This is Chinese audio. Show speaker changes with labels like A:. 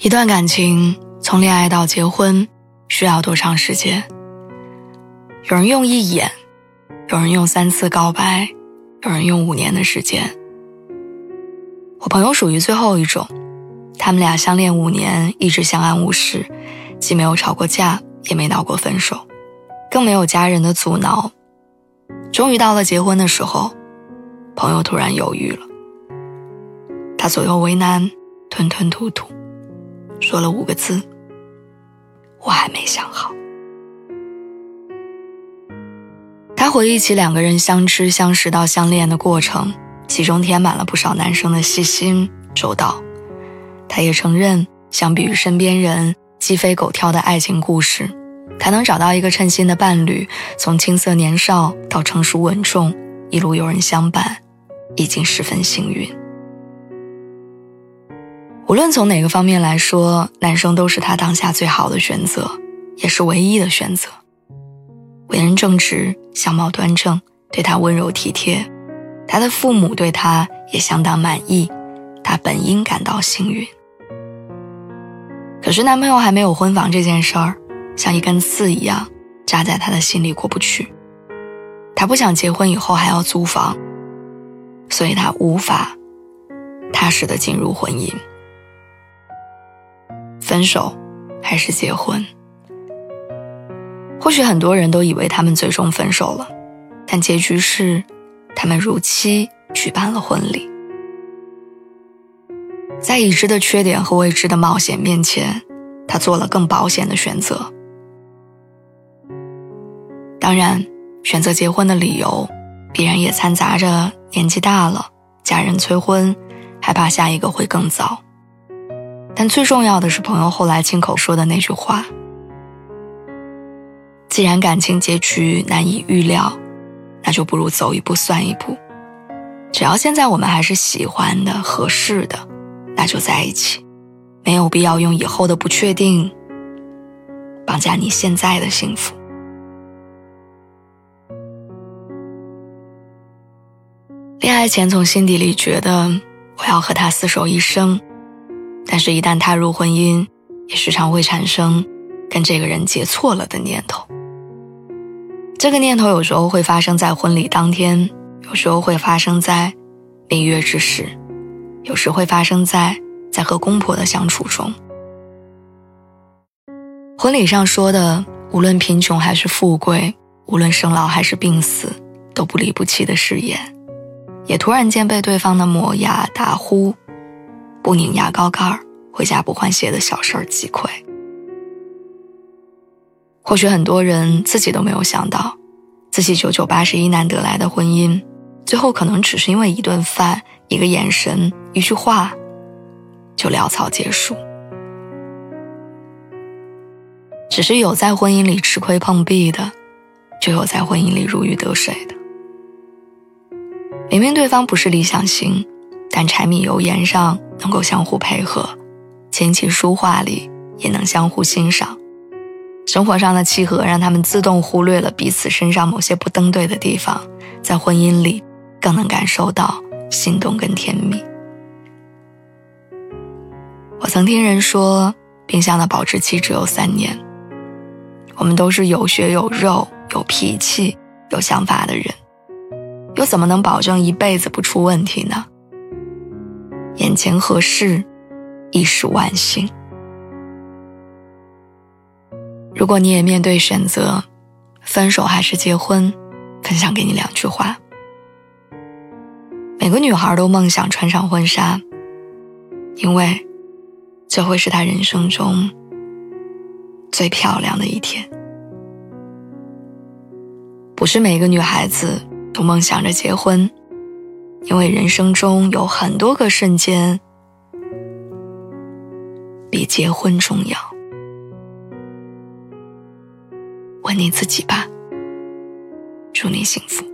A: 一段感情从恋爱到结婚需要多长时间？有人用一眼，有人用三次告白，有人用五年的时间。我朋友属于最后一种，他们俩相恋五年，一直相安无事，既没有吵过架，也没闹过分手，更没有家人的阻挠。终于到了结婚的时候，朋友突然犹豫了，他左右为难，吞吞吐吐。说了五个字：“我还没想好。”他回忆起两个人相知相识到相恋的过程，其中填满了不少男生的细心周到。他也承认，相比于身边人鸡飞狗跳的爱情故事，他能找到一个称心的伴侣，从青涩年少到成熟稳重，一路有人相伴，已经十分幸运。无论从哪个方面来说，男生都是他当下最好的选择，也是唯一的选择。为人正直，相貌端正，对他温柔体贴，他的父母对他也相当满意，他本应感到幸运。可是男朋友还没有婚房这件事儿，像一根刺一样扎在他的心里过不去。他不想结婚以后还要租房，所以他无法踏实的进入婚姻。分手，还是结婚？或许很多人都以为他们最终分手了，但结局是，他们如期举办了婚礼。在已知的缺点和未知的冒险面前，他做了更保险的选择。当然，选择结婚的理由，必然也掺杂着年纪大了，家人催婚，害怕下一个会更早。但最重要的是，朋友后来亲口说的那句话：“既然感情结局难以预料，那就不如走一步算一步。只要现在我们还是喜欢的、合适的，那就在一起，没有必要用以后的不确定绑架你现在的幸福。”恋爱前从心底里觉得我要和他厮守一生。但是，一旦踏入婚姻，也时常会产生跟这个人结错了的念头。这个念头有时候会发生在婚礼当天，有时候会发生在蜜月之时，有时会发生在在和公婆的相处中。婚礼上说的，无论贫穷还是富贵，无论生老还是病死，都不离不弃的誓言，也突然间被对方的磨牙打呼。不拧牙膏盖儿，回家不换鞋的小事儿击溃。或许很多人自己都没有想到，自己九九八十一难得来的婚姻，最后可能只是因为一顿饭、一个眼神、一句话，就潦草结束。只是有在婚姻里吃亏碰壁的，就有在婚姻里如鱼得水的。明明对方不是理想型。但柴米油盐上能够相互配合，琴棋书画里也能相互欣赏，生活上的契合让他们自动忽略了彼此身上某些不登对的地方，在婚姻里更能感受到心动跟甜蜜。我曾听人说，冰箱的保质期只有三年。我们都是有血有肉、有脾气、有想法的人，又怎么能保证一辈子不出问题呢？眼前合适，亦是万幸。如果你也面对选择，分手还是结婚，分享给你两句话：每个女孩都梦想穿上婚纱，因为这会是她人生中最漂亮的一天。不是每个女孩子都梦想着结婚，因为人生中有很多个瞬间比结婚重要。问你自己吧，祝你幸福。